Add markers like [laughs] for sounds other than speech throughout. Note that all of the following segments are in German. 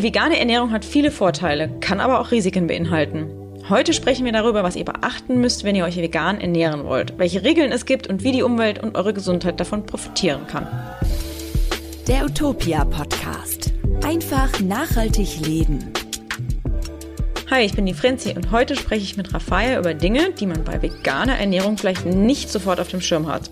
Die vegane Ernährung hat viele Vorteile, kann aber auch Risiken beinhalten. Heute sprechen wir darüber, was ihr beachten müsst, wenn ihr euch vegan ernähren wollt, welche Regeln es gibt und wie die Umwelt und eure Gesundheit davon profitieren kann. Der Utopia Podcast. Einfach nachhaltig leben. Hi, ich bin die Frenzi und heute spreche ich mit Raffaia über Dinge, die man bei veganer Ernährung vielleicht nicht sofort auf dem Schirm hat.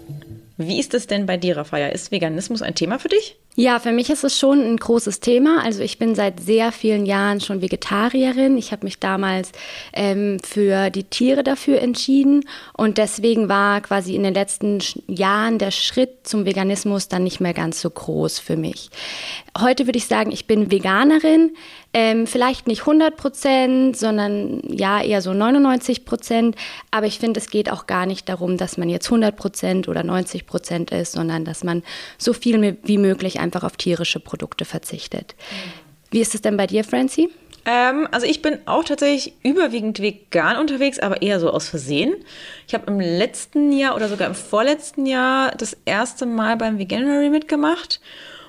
Wie ist es denn bei dir, Raffaia? Ist Veganismus ein Thema für dich? Ja, für mich ist es schon ein großes Thema. Also ich bin seit sehr vielen Jahren schon Vegetarierin. Ich habe mich damals ähm, für die Tiere dafür entschieden und deswegen war quasi in den letzten Jahren der Schritt zum Veganismus dann nicht mehr ganz so groß für mich. Heute würde ich sagen, ich bin Veganerin. Ähm, vielleicht nicht 100 Prozent, sondern ja eher so 99 Prozent. Aber ich finde, es geht auch gar nicht darum, dass man jetzt 100 Prozent oder 90 Prozent ist, sondern dass man so viel wie möglich einfach auf tierische Produkte verzichtet. Wie ist es denn bei dir, Francie? Ähm, also ich bin auch tatsächlich überwiegend vegan unterwegs, aber eher so aus Versehen. Ich habe im letzten Jahr oder sogar im vorletzten Jahr das erste Mal beim Veganuary mitgemacht.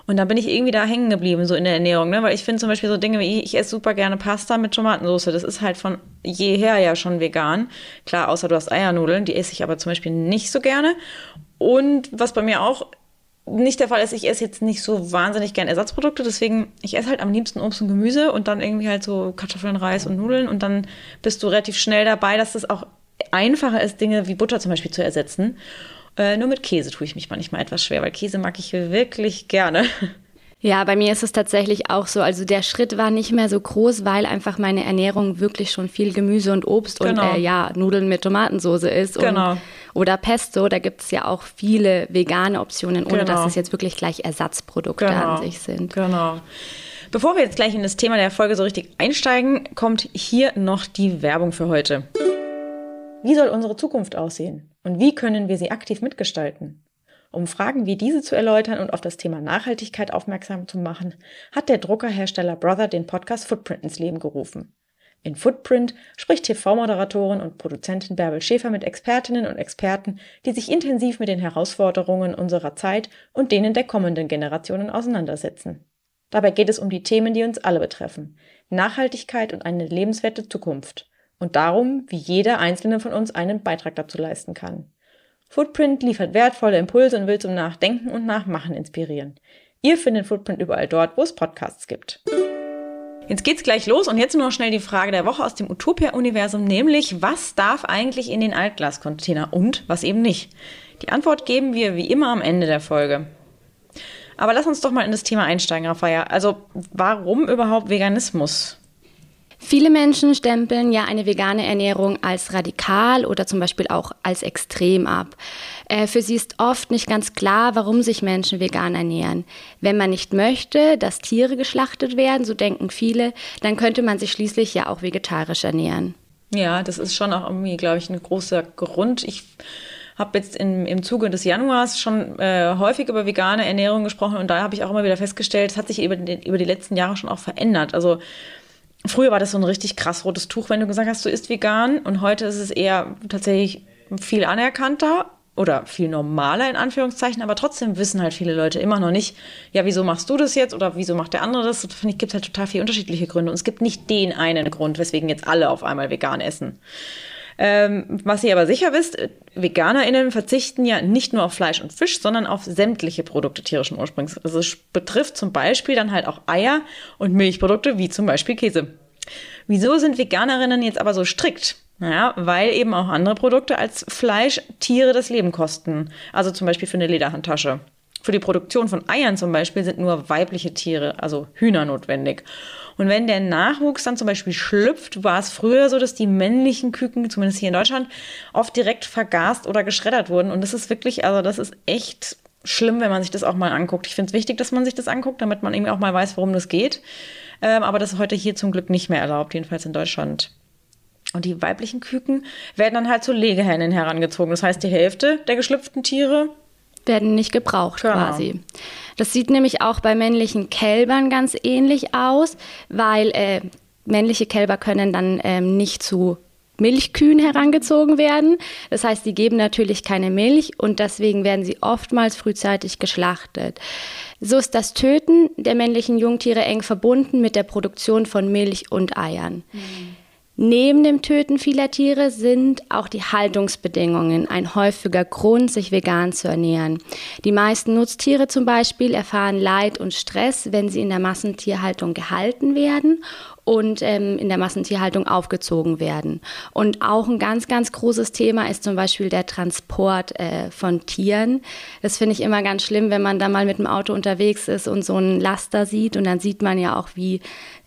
Und da bin ich irgendwie da hängen geblieben, so in der Ernährung, ne? Weil ich finde zum Beispiel so Dinge wie, ich esse super gerne Pasta mit Tomatensauce. Das ist halt von jeher ja schon vegan. Klar, außer du hast Eiernudeln, die esse ich aber zum Beispiel nicht so gerne. Und was bei mir auch nicht der Fall ist, ich esse jetzt nicht so wahnsinnig gern Ersatzprodukte, deswegen, ich esse halt am liebsten Obst und Gemüse und dann irgendwie halt so Kartoffeln, Reis und Nudeln und dann bist du relativ schnell dabei, dass es auch einfacher ist, Dinge wie Butter zum Beispiel zu ersetzen. Äh, nur mit Käse tue ich mich manchmal etwas schwer, weil Käse mag ich wirklich gerne. [laughs] Ja, bei mir ist es tatsächlich auch so. Also der Schritt war nicht mehr so groß, weil einfach meine Ernährung wirklich schon viel Gemüse und Obst genau. und äh, ja, Nudeln mit Tomatensauce ist. Genau. Und, oder Pesto, da gibt es ja auch viele vegane Optionen, ohne genau. dass es jetzt wirklich gleich Ersatzprodukte genau. an sich sind. Genau. Bevor wir jetzt gleich in das Thema der Folge so richtig einsteigen, kommt hier noch die Werbung für heute. Wie soll unsere Zukunft aussehen? Und wie können wir sie aktiv mitgestalten? Um Fragen wie diese zu erläutern und auf das Thema Nachhaltigkeit aufmerksam zu machen, hat der Druckerhersteller Brother den Podcast Footprint ins Leben gerufen. In Footprint spricht TV-Moderatorin und Produzentin Bärbel Schäfer mit Expertinnen und Experten, die sich intensiv mit den Herausforderungen unserer Zeit und denen der kommenden Generationen auseinandersetzen. Dabei geht es um die Themen, die uns alle betreffen. Nachhaltigkeit und eine lebenswerte Zukunft. Und darum, wie jeder einzelne von uns einen Beitrag dazu leisten kann. Footprint liefert wertvolle Impulse und will zum Nachdenken und Nachmachen inspirieren. Ihr findet Footprint überall dort, wo es Podcasts gibt. Jetzt geht's gleich los und jetzt nur noch schnell die Frage der Woche aus dem Utopia-Universum, nämlich was darf eigentlich in den Altglascontainer und was eben nicht? Die Antwort geben wir wie immer am Ende der Folge. Aber lass uns doch mal in das Thema einsteigen, Rafael. Also warum überhaupt Veganismus? Viele Menschen stempeln ja eine vegane Ernährung als radikal oder zum Beispiel auch als extrem ab. Äh, für sie ist oft nicht ganz klar, warum sich Menschen vegan ernähren. Wenn man nicht möchte, dass Tiere geschlachtet werden, so denken viele, dann könnte man sich schließlich ja auch vegetarisch ernähren. Ja, das ist schon auch irgendwie, glaube ich, ein großer Grund. Ich habe jetzt in, im Zuge des Januars schon äh, häufig über vegane Ernährung gesprochen und da habe ich auch immer wieder festgestellt, es hat sich über die, über die letzten Jahre schon auch verändert. Also Früher war das so ein richtig krass rotes Tuch, wenn du gesagt hast, du isst vegan. Und heute ist es eher tatsächlich viel anerkannter oder viel normaler in Anführungszeichen, aber trotzdem wissen halt viele Leute immer noch nicht, ja, wieso machst du das jetzt oder wieso macht der andere das? Das finde ich, gibt halt total viele unterschiedliche Gründe. Und es gibt nicht den einen Grund, weswegen jetzt alle auf einmal vegan essen. Ähm, was ihr aber sicher wisst, VeganerInnen verzichten ja nicht nur auf Fleisch und Fisch, sondern auf sämtliche Produkte tierischen Ursprungs. Also es betrifft zum Beispiel dann halt auch Eier und Milchprodukte, wie zum Beispiel Käse. Wieso sind Veganerinnen jetzt aber so strikt? Naja, weil eben auch andere Produkte als Fleisch Tiere das Leben kosten. Also zum Beispiel für eine Lederhandtasche. Für die Produktion von Eiern zum Beispiel sind nur weibliche Tiere, also Hühner, notwendig. Und wenn der Nachwuchs dann zum Beispiel schlüpft, war es früher so, dass die männlichen Küken, zumindest hier in Deutschland, oft direkt vergast oder geschreddert wurden. Und das ist wirklich, also das ist echt schlimm, wenn man sich das auch mal anguckt. Ich finde es wichtig, dass man sich das anguckt, damit man irgendwie auch mal weiß, worum das geht. Ähm, aber das ist heute hier zum Glück nicht mehr erlaubt, jedenfalls in Deutschland. Und die weiblichen Küken werden dann halt zu Legehennen herangezogen. Das heißt, die Hälfte der geschlüpften Tiere werden nicht gebraucht genau. quasi. Das sieht nämlich auch bei männlichen Kälbern ganz ähnlich aus, weil äh, männliche Kälber können dann ähm, nicht zu Milchkühen herangezogen werden. Das heißt, die geben natürlich keine Milch und deswegen werden sie oftmals frühzeitig geschlachtet. So ist das Töten der männlichen Jungtiere eng verbunden mit der Produktion von Milch und Eiern. Mhm. Neben dem Töten vieler Tiere sind auch die Haltungsbedingungen ein häufiger Grund, sich vegan zu ernähren. Die meisten Nutztiere zum Beispiel erfahren Leid und Stress, wenn sie in der Massentierhaltung gehalten werden und ähm, in der Massentierhaltung aufgezogen werden. Und auch ein ganz, ganz großes Thema ist zum Beispiel der Transport äh, von Tieren. Das finde ich immer ganz schlimm, wenn man da mal mit dem Auto unterwegs ist und so einen Laster sieht und dann sieht man ja auch, wie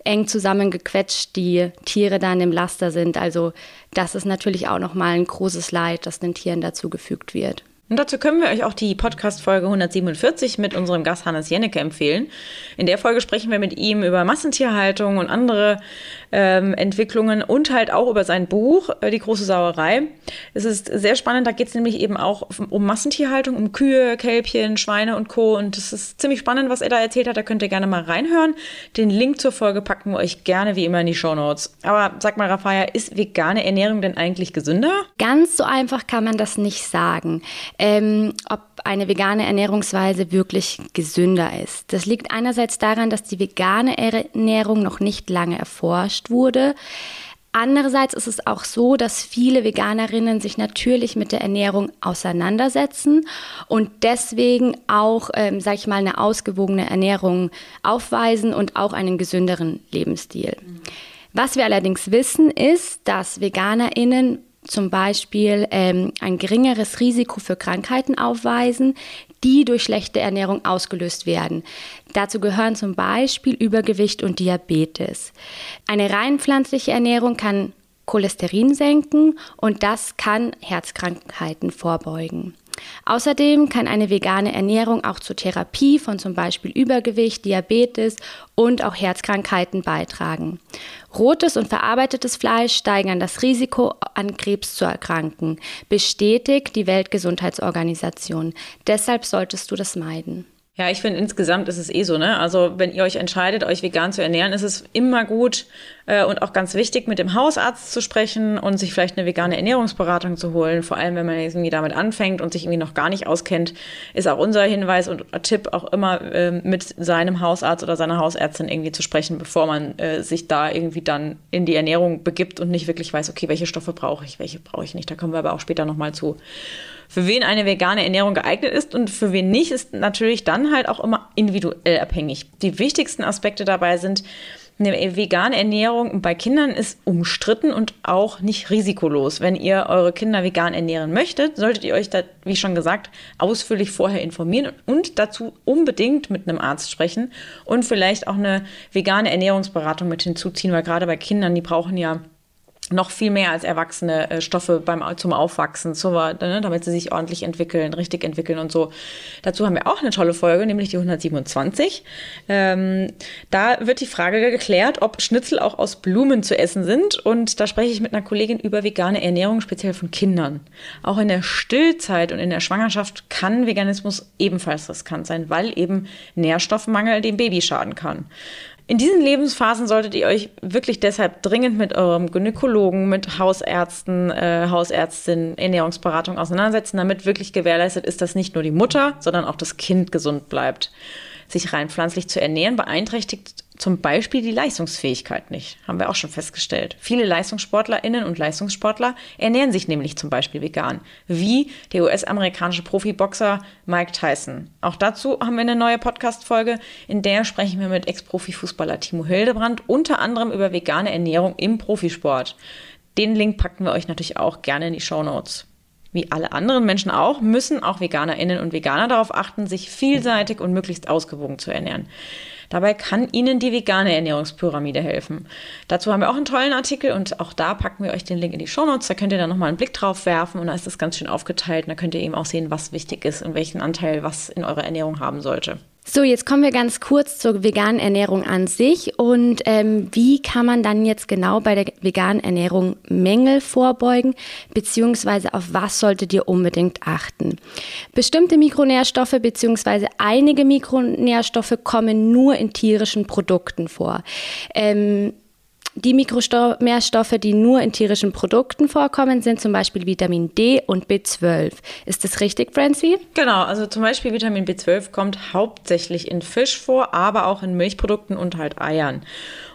eng zusammengequetscht die Tiere dann im Laster sind. Also das ist natürlich auch nochmal ein großes Leid, das den Tieren dazu gefügt wird. Und dazu können wir euch auch die Podcast-Folge 147 mit unserem Gast Hannes Jennecke empfehlen. In der Folge sprechen wir mit ihm über Massentierhaltung und andere ähm, Entwicklungen und halt auch über sein Buch, äh, Die große Sauerei. Es ist sehr spannend, da geht es nämlich eben auch um Massentierhaltung, um Kühe, Kälbchen, Schweine und Co. Und es ist ziemlich spannend, was er da erzählt hat. Da könnt ihr gerne mal reinhören. Den Link zur Folge packen wir euch gerne wie immer in die Show Notes. Aber sag mal, Raffaella, ist vegane Ernährung denn eigentlich gesünder? Ganz so einfach kann man das nicht sagen. Ähm, ob eine vegane Ernährungsweise wirklich gesünder ist. Das liegt einerseits daran, dass die vegane Ernährung noch nicht lange erforscht wurde. Andererseits ist es auch so, dass viele Veganerinnen sich natürlich mit der Ernährung auseinandersetzen und deswegen auch, ähm, sag ich mal, eine ausgewogene Ernährung aufweisen und auch einen gesünderen Lebensstil. Was wir allerdings wissen, ist, dass VeganerInnen zum Beispiel ähm, ein geringeres Risiko für Krankheiten aufweisen, die durch schlechte Ernährung ausgelöst werden. Dazu gehören zum Beispiel Übergewicht und Diabetes. Eine rein pflanzliche Ernährung kann Cholesterin senken und das kann Herzkrankheiten vorbeugen. Außerdem kann eine vegane Ernährung auch zur Therapie von zum Beispiel Übergewicht, Diabetes und auch Herzkrankheiten beitragen. Rotes und verarbeitetes Fleisch steigern das Risiko, an Krebs zu erkranken, bestätigt die Weltgesundheitsorganisation. Deshalb solltest du das meiden. Ja, ich finde insgesamt ist es eh so, ne? Also wenn ihr euch entscheidet, euch vegan zu ernähren, ist es immer gut äh, und auch ganz wichtig, mit dem Hausarzt zu sprechen und sich vielleicht eine vegane Ernährungsberatung zu holen. Vor allem, wenn man irgendwie damit anfängt und sich irgendwie noch gar nicht auskennt, ist auch unser Hinweis und Tipp auch immer äh, mit seinem Hausarzt oder seiner Hausärztin irgendwie zu sprechen, bevor man äh, sich da irgendwie dann in die Ernährung begibt und nicht wirklich weiß, okay, welche Stoffe brauche ich, welche brauche ich nicht. Da kommen wir aber auch später nochmal zu für wen eine vegane Ernährung geeignet ist und für wen nicht, ist natürlich dann halt auch immer individuell abhängig. Die wichtigsten Aspekte dabei sind, eine vegane Ernährung bei Kindern ist umstritten und auch nicht risikolos. Wenn ihr eure Kinder vegan ernähren möchtet, solltet ihr euch da, wie schon gesagt, ausführlich vorher informieren und dazu unbedingt mit einem Arzt sprechen und vielleicht auch eine vegane Ernährungsberatung mit hinzuziehen, weil gerade bei Kindern, die brauchen ja noch viel mehr als Erwachsene äh, Stoffe beim, zum Aufwachsen, so, ne, damit sie sich ordentlich entwickeln, richtig entwickeln und so. Dazu haben wir auch eine tolle Folge, nämlich die 127. Ähm, da wird die Frage geklärt, ob Schnitzel auch aus Blumen zu essen sind. Und da spreche ich mit einer Kollegin über vegane Ernährung, speziell von Kindern. Auch in der Stillzeit und in der Schwangerschaft kann Veganismus ebenfalls riskant sein, weil eben Nährstoffmangel dem Baby schaden kann. In diesen Lebensphasen solltet ihr euch wirklich deshalb dringend mit eurem Gynäkologen, mit Hausärzten, äh, Hausärztin, Ernährungsberatung auseinandersetzen, damit wirklich gewährleistet ist, dass nicht nur die Mutter, sondern auch das Kind gesund bleibt. Sich rein pflanzlich zu ernähren beeinträchtigt zum Beispiel die Leistungsfähigkeit nicht. Haben wir auch schon festgestellt. Viele LeistungssportlerInnen und Leistungssportler ernähren sich nämlich zum Beispiel vegan. Wie der US-amerikanische Profiboxer Mike Tyson. Auch dazu haben wir eine neue Podcast-Folge, in der sprechen wir mit Ex-Profifußballer Timo Hildebrand unter anderem über vegane Ernährung im Profisport. Den Link packen wir euch natürlich auch gerne in die Show Notes wie alle anderen Menschen auch, müssen auch VeganerInnen und Veganer darauf achten, sich vielseitig und möglichst ausgewogen zu ernähren. Dabei kann Ihnen die vegane Ernährungspyramide helfen. Dazu haben wir auch einen tollen Artikel und auch da packen wir euch den Link in die Shownotes. Da könnt ihr dann nochmal einen Blick drauf werfen und da ist das ganz schön aufgeteilt. Und da könnt ihr eben auch sehen, was wichtig ist und welchen Anteil was in eurer Ernährung haben sollte. So, jetzt kommen wir ganz kurz zur veganen Ernährung an sich und ähm, wie kann man dann jetzt genau bei der veganen Ernährung Mängel vorbeugen, beziehungsweise auf was solltet ihr unbedingt achten? Bestimmte Mikronährstoffe beziehungsweise einige Mikronährstoffe kommen nur in tierischen Produkten vor. Ähm, Die Mikronährstoffe, die nur in tierischen Produkten vorkommen, sind zum Beispiel Vitamin D und B12. Ist das richtig, Francie? Genau, also zum Beispiel Vitamin B12 kommt hauptsächlich in Fisch vor, aber auch in Milchprodukten und halt Eiern.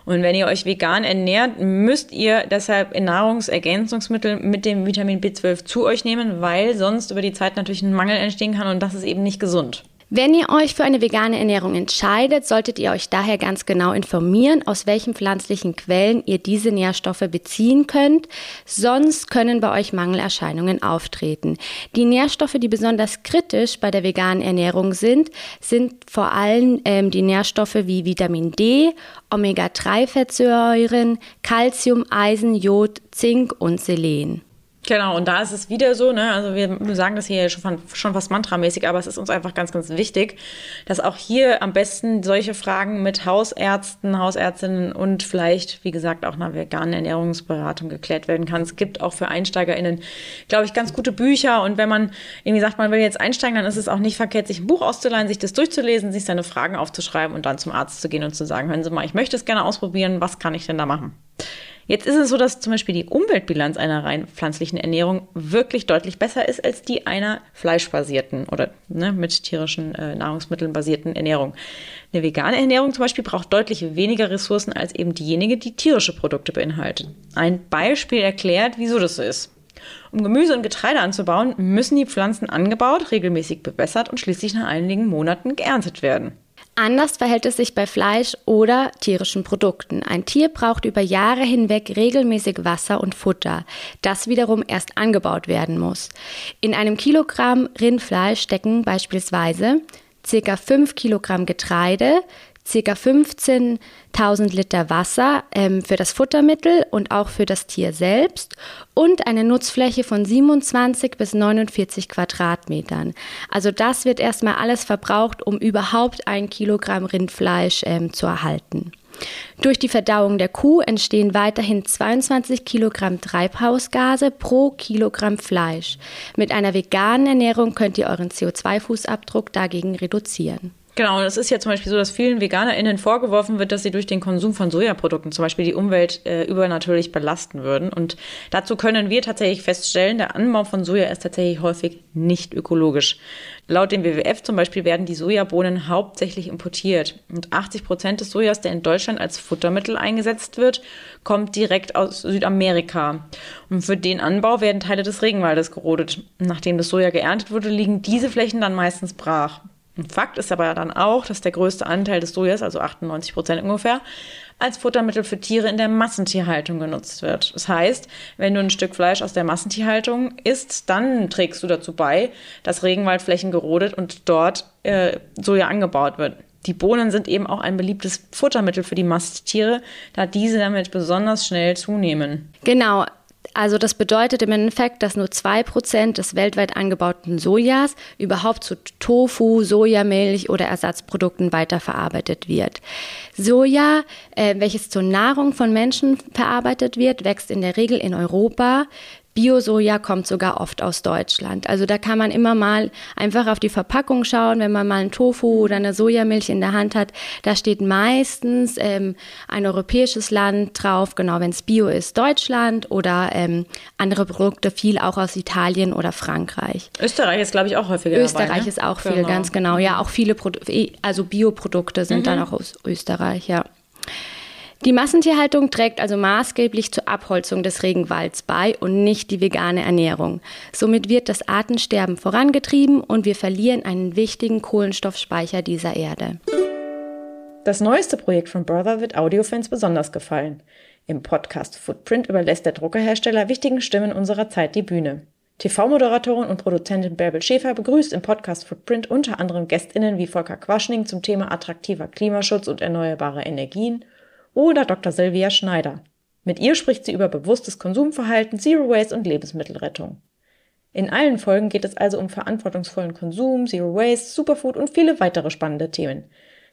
Und wenn ihr euch vegan ernährt, müsst ihr deshalb in Nahrungsergänzungsmittel mit dem Vitamin B12 zu euch nehmen, weil sonst über die Zeit natürlich ein Mangel entstehen kann und das ist eben nicht gesund. Wenn ihr euch für eine vegane Ernährung entscheidet, solltet ihr euch daher ganz genau informieren, aus welchen pflanzlichen Quellen ihr diese Nährstoffe beziehen könnt. Sonst können bei euch Mangelerscheinungen auftreten. Die Nährstoffe, die besonders kritisch bei der veganen Ernährung sind, sind vor allem ähm, die Nährstoffe wie Vitamin D, Omega-3-Fettsäuren, Calcium, Eisen, Jod, Zink und Selen. Genau, und da ist es wieder so, ne? Also wir sagen das hier schon, schon fast mantramäßig, aber es ist uns einfach ganz, ganz wichtig, dass auch hier am besten solche Fragen mit Hausärzten, Hausärztinnen und vielleicht, wie gesagt, auch einer veganen Ernährungsberatung geklärt werden kann. Es gibt auch für EinsteigerInnen, glaube ich, ganz gute Bücher. Und wenn man irgendwie sagt, man will jetzt einsteigen, dann ist es auch nicht verkehrt, sich ein Buch auszuleihen, sich das durchzulesen, sich seine Fragen aufzuschreiben und dann zum Arzt zu gehen und zu sagen, hören Sie mal, ich möchte es gerne ausprobieren, was kann ich denn da machen? Jetzt ist es so, dass zum Beispiel die Umweltbilanz einer rein pflanzlichen Ernährung wirklich deutlich besser ist als die einer fleischbasierten oder ne, mit tierischen äh, Nahrungsmitteln basierten Ernährung. Eine vegane Ernährung zum Beispiel braucht deutlich weniger Ressourcen als eben diejenige, die tierische Produkte beinhaltet. Ein Beispiel erklärt, wieso das so ist. Um Gemüse und Getreide anzubauen, müssen die Pflanzen angebaut, regelmäßig bewässert und schließlich nach einigen Monaten geerntet werden. Anders verhält es sich bei Fleisch oder tierischen Produkten. Ein Tier braucht über Jahre hinweg regelmäßig Wasser und Futter, das wiederum erst angebaut werden muss. In einem Kilogramm Rindfleisch stecken beispielsweise ca. 5 Kilogramm Getreide, ca. 15.000 Liter Wasser ähm, für das Futtermittel und auch für das Tier selbst und eine Nutzfläche von 27 bis 49 Quadratmetern. Also das wird erstmal alles verbraucht, um überhaupt ein Kilogramm Rindfleisch ähm, zu erhalten. Durch die Verdauung der Kuh entstehen weiterhin 22 Kilogramm Treibhausgase pro Kilogramm Fleisch. Mit einer veganen Ernährung könnt ihr euren CO2-Fußabdruck dagegen reduzieren. Genau, und es ist ja zum Beispiel so, dass vielen VeganerInnen vorgeworfen wird, dass sie durch den Konsum von Sojaprodukten zum Beispiel die Umwelt äh, übernatürlich belasten würden. Und dazu können wir tatsächlich feststellen, der Anbau von Soja ist tatsächlich häufig nicht ökologisch. Laut dem WWF zum Beispiel werden die Sojabohnen hauptsächlich importiert. Und 80 Prozent des Sojas, der in Deutschland als Futtermittel eingesetzt wird, kommt direkt aus Südamerika. Und für den Anbau werden Teile des Regenwaldes gerodet. Nachdem das Soja geerntet wurde, liegen diese Flächen dann meistens brach. Ein Fakt ist aber dann auch, dass der größte Anteil des Sojas, also 98 Prozent ungefähr, als Futtermittel für Tiere in der Massentierhaltung genutzt wird. Das heißt, wenn du ein Stück Fleisch aus der Massentierhaltung isst, dann trägst du dazu bei, dass Regenwaldflächen gerodet und dort äh, Soja angebaut wird. Die Bohnen sind eben auch ein beliebtes Futtermittel für die Masttiere, da diese damit besonders schnell zunehmen. Genau, also das bedeutet im Endeffekt, dass nur 2% des weltweit angebauten Sojas überhaupt zu Tofu, Sojamilch oder Ersatzprodukten weiterverarbeitet wird. Soja, äh, welches zur Nahrung von Menschen verarbeitet wird, wächst in der Regel in Europa, Bio-Soja kommt sogar oft aus Deutschland. Also da kann man immer mal einfach auf die Verpackung schauen, wenn man mal einen Tofu oder eine Sojamilch in der Hand hat. Da steht meistens ähm, ein europäisches Land drauf, genau wenn es Bio ist, Deutschland oder ähm, andere Produkte, viel auch aus Italien oder Frankreich. Österreich ist, glaube ich, auch häufiger Österreich dabei, ne? ist auch viel, genau. ganz genau. Ja, auch viele Produ also Bioprodukte sind mhm. dann auch aus Österreich, ja. Die Massentierhaltung trägt also maßgeblich zur Abholzung des Regenwalds bei und nicht die vegane Ernährung. Somit wird das Artensterben vorangetrieben und wir verlieren einen wichtigen Kohlenstoffspeicher dieser Erde. Das neueste Projekt von Brother wird Audiofans besonders gefallen. Im Podcast Footprint überlässt der Druckerhersteller wichtigen Stimmen unserer Zeit die Bühne. TV-Moderatorin und Produzentin Bärbel Schäfer begrüßt im Podcast Footprint unter anderem GästInnen wie Volker Quaschning zum Thema attraktiver Klimaschutz und erneuerbare Energien – oder Dr. Silvia Schneider. Mit ihr spricht sie über bewusstes Konsumverhalten, Zero Waste und Lebensmittelrettung. In allen Folgen geht es also um verantwortungsvollen Konsum, Zero Waste, Superfood und viele weitere spannende Themen.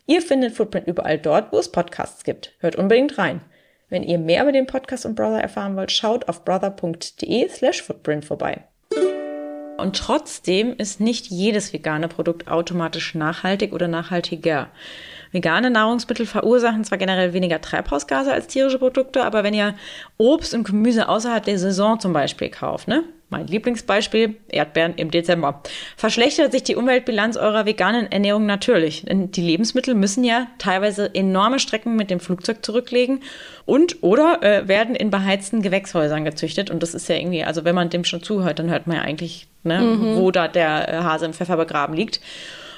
Ihr findet Footprint überall dort, wo es Podcasts gibt. Hört unbedingt rein. Wenn ihr mehr über den Podcast und Brother erfahren wollt, schaut auf brother.de slash footprint vorbei. Und trotzdem ist nicht jedes vegane Produkt automatisch nachhaltig oder nachhaltiger. Vegane Nahrungsmittel verursachen zwar generell weniger Treibhausgase als tierische Produkte, aber wenn ihr Obst und Gemüse außerhalb der Saison zum Beispiel kauft, ne? Mein Lieblingsbeispiel, Erdbeeren im Dezember. Verschlechtert sich die Umweltbilanz eurer veganen Ernährung natürlich. Denn die Lebensmittel müssen ja teilweise enorme Strecken mit dem Flugzeug zurücklegen und oder äh, werden in beheizten Gewächshäusern gezüchtet. Und das ist ja irgendwie, also wenn man dem schon zuhört, dann hört man ja eigentlich, ne, mhm. wo da der Hase im Pfeffer begraben liegt.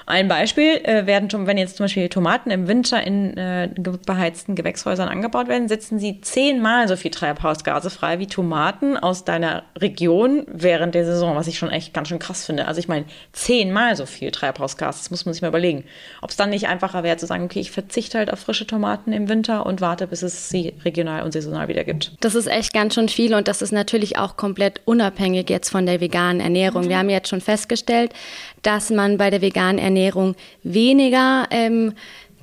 Ein Beispiel äh, werden, wenn jetzt zum Beispiel Tomaten im Winter in äh, beheizten Gewächshäusern angebaut werden, setzen sie zehnmal so viel Treibhausgase frei wie Tomaten aus deiner Region während der Saison, was ich schon echt ganz schön krass finde. Also ich meine, zehnmal so viel Treibhausgas, das muss man sich mal überlegen. Ob es dann nicht einfacher wäre zu sagen, okay, ich verzichte halt auf frische Tomaten im Winter und warte, bis es sie regional und saisonal wieder gibt. Das ist echt ganz schön viel und das ist natürlich auch komplett unabhängig jetzt von der veganen Ernährung. Mhm. Wir haben jetzt schon festgestellt, dass man bei der veganen Ernährung weniger ähm,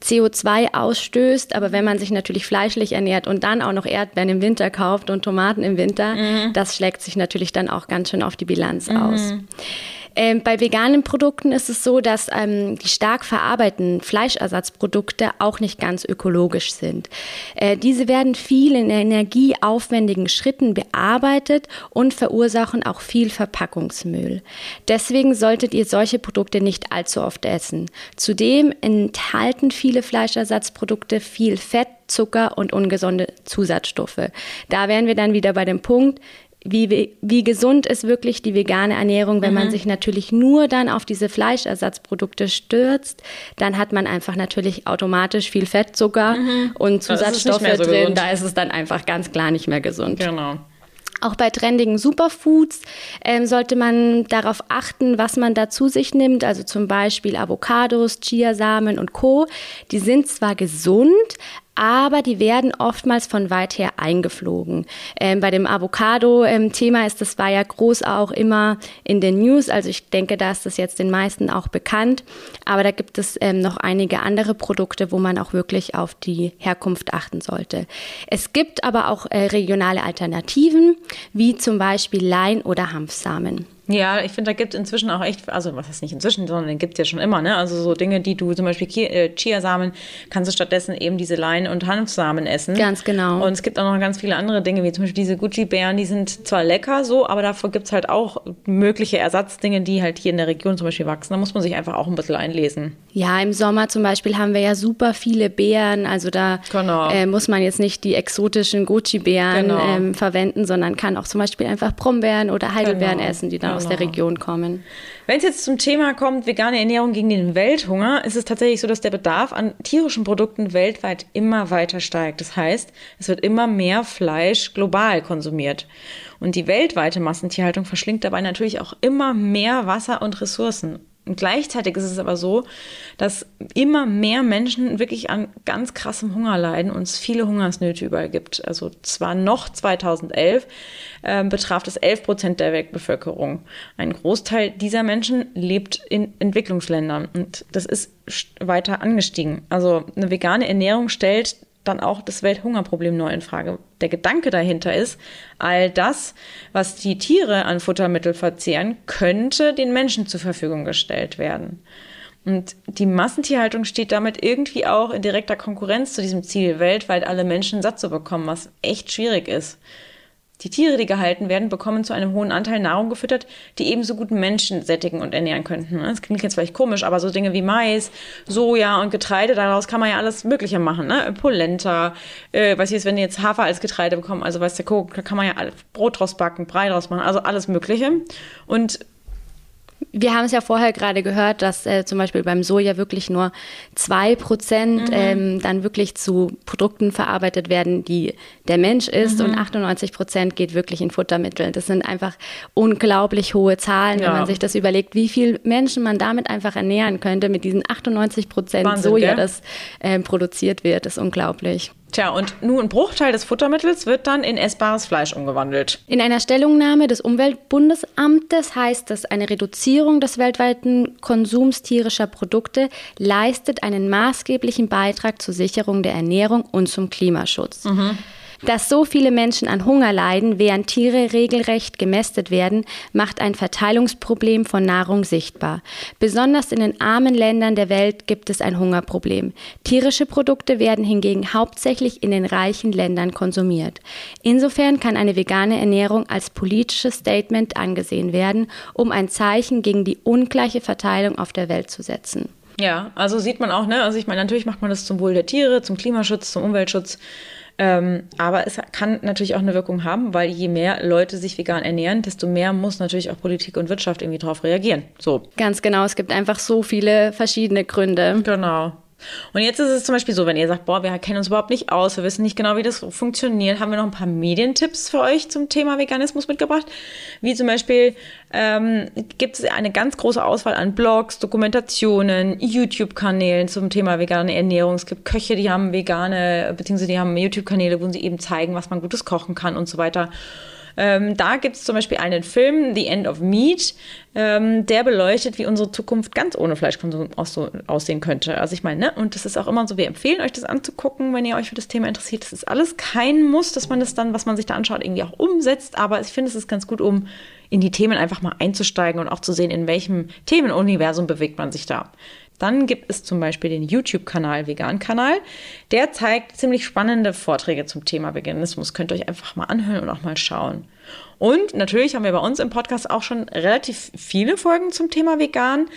CO2 ausstößt. Aber wenn man sich natürlich fleischlich ernährt und dann auch noch Erdbeeren im Winter kauft und Tomaten im Winter, mhm. das schlägt sich natürlich dann auch ganz schön auf die Bilanz mhm. aus. Ähm, bei veganen Produkten ist es so, dass ähm, die stark verarbeiteten Fleischersatzprodukte auch nicht ganz ökologisch sind. Äh, diese werden viel in energieaufwendigen Schritten bearbeitet und verursachen auch viel Verpackungsmüll. Deswegen solltet ihr solche Produkte nicht allzu oft essen. Zudem enthalten viele Fleischersatzprodukte viel Fett, Zucker und ungesunde Zusatzstoffe. Da wären wir dann wieder bei dem Punkt, wie, wie gesund ist wirklich die vegane Ernährung, wenn mhm. man sich natürlich nur dann auf diese Fleischersatzprodukte stürzt, dann hat man einfach natürlich automatisch viel Fett, Zucker mhm. und Zusatzstoffe so drin. Gesund. Da ist es dann einfach ganz klar nicht mehr gesund. Genau. Auch bei trendigen Superfoods ähm, sollte man darauf achten, was man da zu sich nimmt. Also zum Beispiel Avocados, Chiasamen und Co. Die sind zwar gesund, aber die werden oftmals von weit her eingeflogen. Ähm, bei dem Avocado-Thema ähm, ist das war ja groß auch immer in den News, also ich denke, da ist das jetzt den meisten auch bekannt, aber da gibt es ähm, noch einige andere Produkte, wo man auch wirklich auf die Herkunft achten sollte. Es gibt aber auch äh, regionale Alternativen, wie zum Beispiel Lein oder Hanfsamen. Ja, ich finde, da gibt es inzwischen auch echt, also was heißt nicht inzwischen, sondern gibt es ja schon immer, ne? Also so Dinge, die du zum Beispiel äh, Chiasamen, kannst du stattdessen eben diese Lein- und Hanfsamen essen. Ganz genau. Und es gibt auch noch ganz viele andere Dinge, wie zum Beispiel diese Gucci-Bären, die sind zwar lecker so, aber davor gibt es halt auch mögliche Ersatzdinge, die halt hier in der Region zum Beispiel wachsen. Da muss man sich einfach auch ein bisschen einlesen. Ja, im Sommer zum Beispiel haben wir ja super viele Beeren, also da genau. äh, muss man jetzt nicht die exotischen Gucci-Bären genau. ähm, verwenden, sondern kann auch zum Beispiel einfach Brombeeren oder Heidelbeeren genau. essen, die dann aus der genau. Region kommen. Wenn es jetzt zum Thema kommt, vegane Ernährung gegen den Welthunger, ist es tatsächlich so, dass der Bedarf an tierischen Produkten weltweit immer weiter steigt. Das heißt, es wird immer mehr Fleisch global konsumiert. Und die weltweite Massentierhaltung verschlingt dabei natürlich auch immer mehr Wasser und Ressourcen. Und gleichzeitig ist es aber so, dass immer mehr Menschen wirklich an ganz krassem Hunger leiden und es viele Hungersnöte überall gibt. Also zwar noch 2011 äh, betraf das 11 Prozent der Weltbevölkerung. Ein Großteil dieser Menschen lebt in Entwicklungsländern und das ist weiter angestiegen. Also eine vegane Ernährung stellt dann auch das Welthungerproblem neu in Frage. Der Gedanke dahinter ist, all das, was die Tiere an Futtermittel verzehren, könnte den Menschen zur Verfügung gestellt werden. Und die Massentierhaltung steht damit irgendwie auch in direkter Konkurrenz zu diesem Ziel, weltweit alle Menschen satt zu bekommen, was echt schwierig ist. Die Tiere, die gehalten werden, bekommen zu einem hohen Anteil Nahrung gefüttert, die ebenso gut Menschen sättigen und ernähren könnten. Das klingt jetzt vielleicht komisch, aber so Dinge wie Mais, Soja und Getreide, daraus kann man ja alles Mögliche machen. Ne? Polenta, äh, was ist, wenn die jetzt Hafer als Getreide bekommen, also weißt du, da kann man ja Brot draus backen, Brei draus machen, also alles Mögliche. Und wir haben es ja vorher gerade gehört, dass äh, zum Beispiel beim Soja wirklich nur zwei Prozent mhm. ähm, dann wirklich zu Produkten verarbeitet werden, die der Mensch isst mhm. und 98 Prozent geht wirklich in Futtermittel. Das sind einfach unglaublich hohe Zahlen, ja. wenn man sich das überlegt, wie viel Menschen man damit einfach ernähren könnte mit diesen 98 Prozent Soja, gell? das äh, produziert wird. Das ist unglaublich. Tja, und nur ein Bruchteil des Futtermittels wird dann in essbares Fleisch umgewandelt. In einer Stellungnahme des Umweltbundesamtes heißt es, eine Reduzierung des weltweiten Konsums tierischer Produkte leistet einen maßgeblichen Beitrag zur Sicherung der Ernährung und zum Klimaschutz. Mhm. Dass so viele Menschen an Hunger leiden, während Tiere regelrecht gemästet werden, macht ein Verteilungsproblem von Nahrung sichtbar. Besonders in den armen Ländern der Welt gibt es ein Hungerproblem. Tierische Produkte werden hingegen hauptsächlich in den reichen Ländern konsumiert. Insofern kann eine vegane Ernährung als politisches Statement angesehen werden, um ein Zeichen gegen die ungleiche Verteilung auf der Welt zu setzen. Ja, also sieht man auch, ne? Also ich meine, natürlich macht man das zum Wohl der Tiere, zum Klimaschutz, zum Umweltschutz. Ähm, aber es kann natürlich auch eine Wirkung haben, weil je mehr Leute sich vegan ernähren, desto mehr muss natürlich auch Politik und Wirtschaft irgendwie darauf reagieren. So. Ganz genau, es gibt einfach so viele verschiedene Gründe. Genau. Und jetzt ist es zum Beispiel so, wenn ihr sagt, boah, wir kennen uns überhaupt nicht aus, wir wissen nicht genau, wie das funktioniert, haben wir noch ein paar Medientipps für euch zum Thema Veganismus mitgebracht. Wie zum Beispiel ähm, gibt es eine ganz große Auswahl an Blogs, Dokumentationen, YouTube-Kanälen zum Thema vegane Ernährung. Es gibt Köche, die haben vegane, beziehungsweise die haben YouTube-Kanäle, wo sie eben zeigen, was man Gutes kochen kann und so weiter. Ähm, da gibt es zum Beispiel einen Film, The End of Meat, ähm, der beleuchtet, wie unsere Zukunft ganz ohne Fleischkonsum aus so, aussehen könnte. Also ich meine, ne? und das ist auch immer so, wir empfehlen euch das anzugucken, wenn ihr euch für das Thema interessiert. Das ist alles kein Muss, dass man das dann, was man sich da anschaut, irgendwie auch umsetzt, aber ich finde, es ist ganz gut, um in die Themen einfach mal einzusteigen und auch zu sehen, in welchem Themenuniversum bewegt man sich da. Dann gibt es zum Beispiel den YouTube-Kanal Vegan-Kanal. Der zeigt ziemlich spannende Vorträge zum Thema Veganismus. Könnt ihr euch einfach mal anhören und auch mal schauen. Und natürlich haben wir bei uns im Podcast auch schon relativ viele Folgen zum Thema Vegan.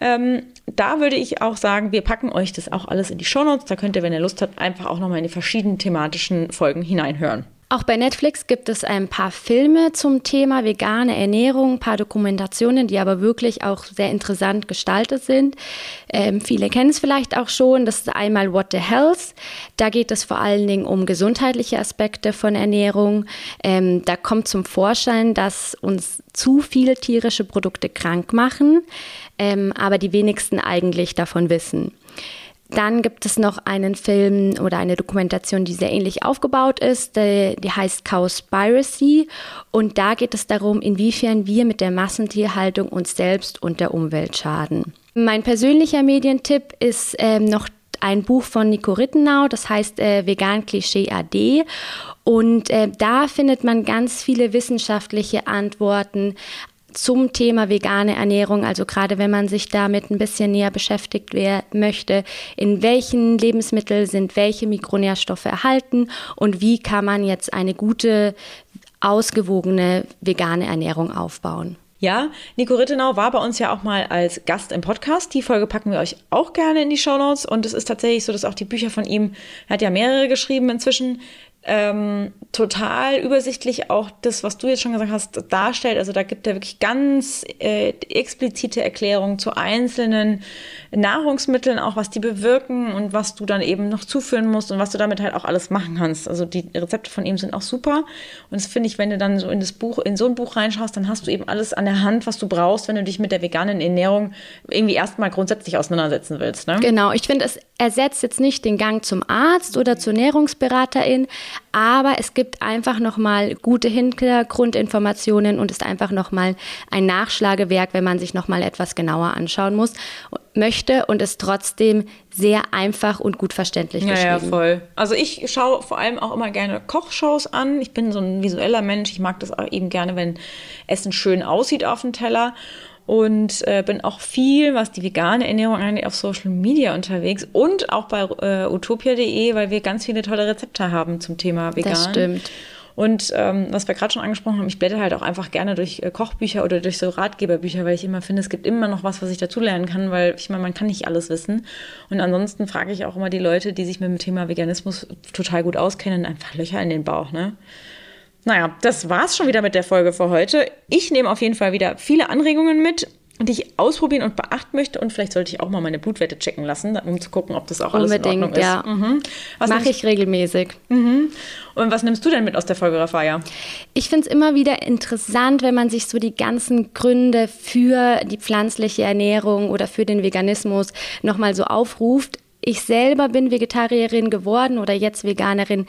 Ähm, da würde ich auch sagen, wir packen euch das auch alles in die Shownotes. Da könnt ihr, wenn ihr Lust habt, einfach auch nochmal in die verschiedenen thematischen Folgen hineinhören. Auch bei Netflix gibt es ein paar Filme zum Thema vegane Ernährung, ein paar Dokumentationen, die aber wirklich auch sehr interessant gestaltet sind. Ähm, viele kennen es vielleicht auch schon. Das ist einmal What the Health. Da geht es vor allen Dingen um gesundheitliche Aspekte von Ernährung. Ähm, da kommt zum Vorschein, dass uns zu viele tierische Produkte krank machen, ähm, aber die wenigsten eigentlich davon wissen. Dann gibt es noch einen Film oder eine Dokumentation, die sehr ähnlich aufgebaut ist. Die, die heißt Cowspiracy. Und da geht es darum, inwiefern wir mit der Massentierhaltung uns selbst und der Umwelt schaden. Mein persönlicher Medientipp ist ähm, noch ein Buch von Nico Rittenau, das heißt äh, Vegan Klischee AD. Und äh, da findet man ganz viele wissenschaftliche Antworten zum Thema vegane Ernährung, also gerade wenn man sich damit ein bisschen näher beschäftigt möchte, in welchen Lebensmitteln sind welche Mikronährstoffe erhalten und wie kann man jetzt eine gute, ausgewogene vegane Ernährung aufbauen. Ja, Nico Rittenau war bei uns ja auch mal als Gast im Podcast. Die Folge packen wir euch auch gerne in die Show Notes. Und es ist tatsächlich so, dass auch die Bücher von ihm, er hat ja mehrere geschrieben inzwischen, ähm, total übersichtlich auch das, was du jetzt schon gesagt hast, darstellt. Also da gibt er wirklich ganz äh, explizite Erklärungen zu einzelnen Nahrungsmitteln, auch was die bewirken und was du dann eben noch zuführen musst und was du damit halt auch alles machen kannst. Also die Rezepte von ihm sind auch super. Und das finde ich, wenn du dann so in das Buch, in so ein Buch reinschaust, dann hast du eben alles an der Hand, was du brauchst, wenn du dich mit der veganen Ernährung irgendwie erstmal grundsätzlich auseinandersetzen willst. Ne? Genau, ich finde, es ersetzt jetzt nicht den Gang zum Arzt oder zur Ernährungsberaterin, aber es gibt einfach nochmal gute Hintergrundinformationen und ist einfach nochmal ein Nachschlagewerk, wenn man sich nochmal etwas genauer anschauen muss, möchte und ist trotzdem sehr einfach und gut verständlich ja, geschrieben. Ja, voll. Also ich schaue vor allem auch immer gerne Kochshows an. Ich bin so ein visueller Mensch. Ich mag das auch eben gerne, wenn Essen schön aussieht auf dem Teller und äh, bin auch viel, was die vegane Ernährung angeht, auf Social Media unterwegs und auch bei äh, utopia.de, weil wir ganz viele tolle Rezepte haben zum Thema vegan. Das stimmt. Und ähm, was wir gerade schon angesprochen haben, ich blätter halt auch einfach gerne durch äh, Kochbücher oder durch so Ratgeberbücher, weil ich immer finde, es gibt immer noch was, was ich dazulernen kann, weil ich meine, man kann nicht alles wissen. Und ansonsten frage ich auch immer die Leute, die sich mit dem Thema Veganismus total gut auskennen, einfach Löcher in den Bauch, ne? Naja, das war's schon wieder mit der Folge für heute. Ich nehme auf jeden Fall wieder viele Anregungen mit, die ich ausprobieren und beachten möchte. Und vielleicht sollte ich auch mal meine Blutwerte checken lassen, um zu gucken, ob das auch alles Unbedingt, in Ordnung ist. Ja. Mhm. Mache ich regelmäßig. Mhm. Und was nimmst du denn mit aus der Folge, Raffaia? Ich finde es immer wieder interessant, wenn man sich so die ganzen Gründe für die pflanzliche Ernährung oder für den Veganismus nochmal so aufruft. Ich selber bin Vegetarierin geworden oder jetzt Veganerin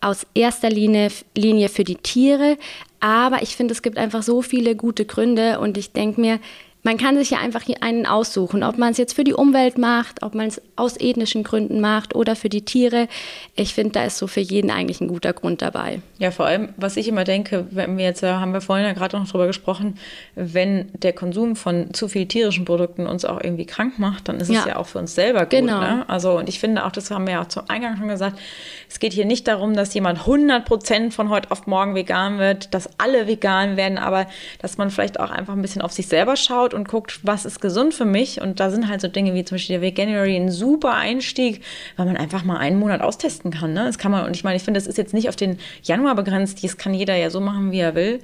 aus erster Linie, Linie für die Tiere. Aber ich finde, es gibt einfach so viele gute Gründe und ich denke mir, man kann sich ja einfach einen aussuchen, ob man es jetzt für die Umwelt macht, ob man es aus ethnischen Gründen macht oder für die Tiere. Ich finde, da ist so für jeden eigentlich ein guter Grund dabei. Ja, vor allem, was ich immer denke, wenn wir jetzt, haben wir vorhin ja gerade noch drüber gesprochen, wenn der Konsum von zu viel tierischen Produkten uns auch irgendwie krank macht, dann ist es ja, ja auch für uns selber gut. Genau. Ne? Also, und ich finde auch, das haben wir ja auch zum Eingang schon gesagt, es geht hier nicht darum, dass jemand 100 Prozent von heute auf morgen vegan wird, dass alle vegan werden, aber dass man vielleicht auch einfach ein bisschen auf sich selber schaut und guckt, was ist gesund für mich. Und da sind halt so Dinge wie zum Beispiel der Veganuary ein super Einstieg, weil man einfach mal einen Monat austesten kann. Ne? Das kann man, und ich meine, ich finde, das ist jetzt nicht auf den Januar begrenzt, das kann jeder ja so machen, wie er will.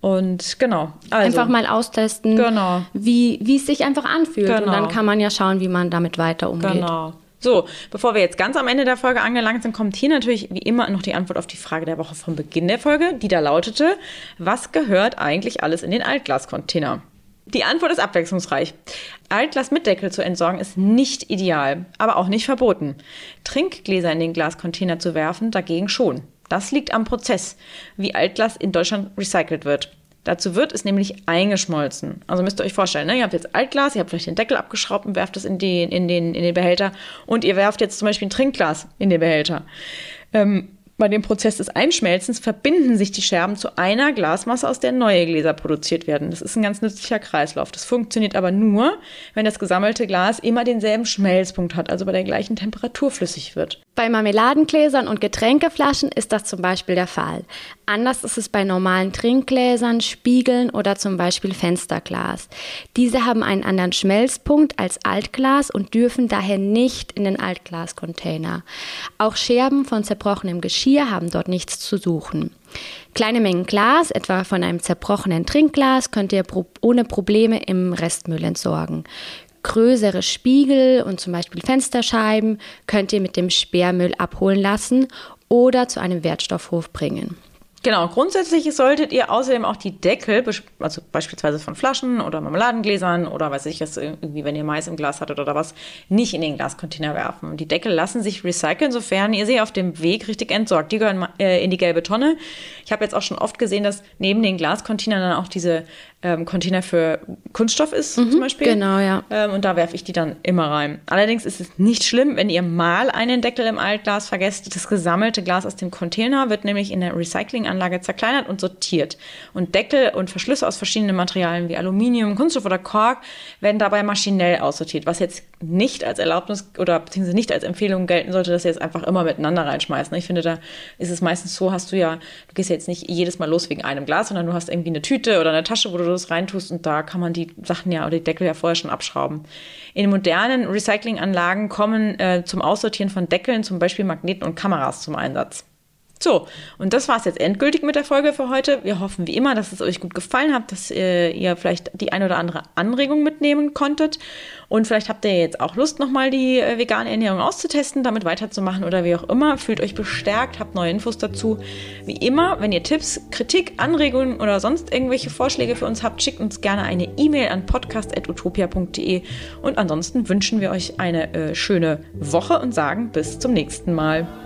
Und genau. Also, einfach mal austesten, genau. wie, wie es sich einfach anfühlt. Genau. Und dann kann man ja schauen, wie man damit weiter umgeht. Genau. So, bevor wir jetzt ganz am Ende der Folge angelangt sind, kommt hier natürlich wie immer noch die Antwort auf die Frage der Woche vom Beginn der Folge, die da lautete, was gehört eigentlich alles in den Altglascontainer? Die Antwort ist abwechslungsreich. Altglas mit Deckel zu entsorgen ist nicht ideal, aber auch nicht verboten. Trinkgläser in den Glascontainer zu werfen dagegen schon. Das liegt am Prozess, wie Altglas in Deutschland recycelt wird. Dazu wird es nämlich eingeschmolzen. Also müsst ihr euch vorstellen, ne? ihr habt jetzt Altglas, ihr habt vielleicht den Deckel abgeschraubt und werft es in den, in, den, in den Behälter und ihr werft jetzt zum Beispiel ein Trinkglas in den Behälter. Ähm, bei dem Prozess des Einschmelzens verbinden sich die Scherben zu einer Glasmasse, aus der neue Gläser produziert werden. Das ist ein ganz nützlicher Kreislauf. Das funktioniert aber nur, wenn das gesammelte Glas immer denselben Schmelzpunkt hat, also bei der gleichen Temperatur flüssig wird. Bei Marmeladengläsern und Getränkeflaschen ist das zum Beispiel der Fall. Anders ist es bei normalen Trinkgläsern, Spiegeln oder zum Beispiel Fensterglas. Diese haben einen anderen Schmelzpunkt als Altglas und dürfen daher nicht in den Altglascontainer. Auch Scherben von zerbrochenem Geschirr haben dort nichts zu suchen. Kleine Mengen Glas, etwa von einem zerbrochenen Trinkglas, könnt ihr ohne Probleme im Restmüll entsorgen größere Spiegel und zum Beispiel Fensterscheiben könnt ihr mit dem Sperrmüll abholen lassen oder zu einem Wertstoffhof bringen. Genau, grundsätzlich solltet ihr außerdem auch die Deckel, also beispielsweise von Flaschen oder Marmeladengläsern oder weiß ich was, irgendwie, wenn ihr Mais im Glas hattet oder was, nicht in den Glascontainer werfen. Die Deckel lassen sich recyceln, sofern ihr sie auf dem Weg richtig entsorgt. Die gehören äh, in die gelbe Tonne. Ich habe jetzt auch schon oft gesehen, dass neben den Glascontainern dann auch diese ähm, Container für Kunststoff ist, mhm, zum Beispiel. Genau, ja. Ähm, und da werfe ich die dann immer rein. Allerdings ist es nicht schlimm, wenn ihr mal einen Deckel im Altglas vergesst. Das gesammelte Glas aus dem Container wird nämlich in der Recyclinganlage zerkleinert und sortiert. Und Deckel und Verschlüsse aus verschiedenen Materialien wie Aluminium, Kunststoff oder Kork werden dabei maschinell aussortiert, was jetzt nicht als Erlaubnis oder beziehungsweise nicht als Empfehlung gelten sollte, dass ihr jetzt einfach immer miteinander reinschmeißt. Ich finde, da ist es meistens so, hast du ja, du gehst jetzt nicht jedes Mal los wegen einem Glas, sondern du hast irgendwie eine Tüte oder eine Tasche, wo du das reintust und da kann man die Sachen ja oder die Deckel ja vorher schon abschrauben. In modernen Recyclinganlagen kommen äh, zum Aussortieren von Deckeln zum Beispiel Magneten und Kameras zum Einsatz. So, und das war es jetzt endgültig mit der Folge für heute. Wir hoffen wie immer, dass es euch gut gefallen hat, dass äh, ihr vielleicht die ein oder andere Anregung mitnehmen konntet. Und vielleicht habt ihr jetzt auch Lust, nochmal die äh, vegane Ernährung auszutesten, damit weiterzumachen oder wie auch immer. Fühlt euch bestärkt, habt neue Infos dazu. Wie immer, wenn ihr Tipps, Kritik, Anregungen oder sonst irgendwelche Vorschläge für uns habt, schickt uns gerne eine E-Mail an podcast.utopia.de. Und ansonsten wünschen wir euch eine äh, schöne Woche und sagen bis zum nächsten Mal.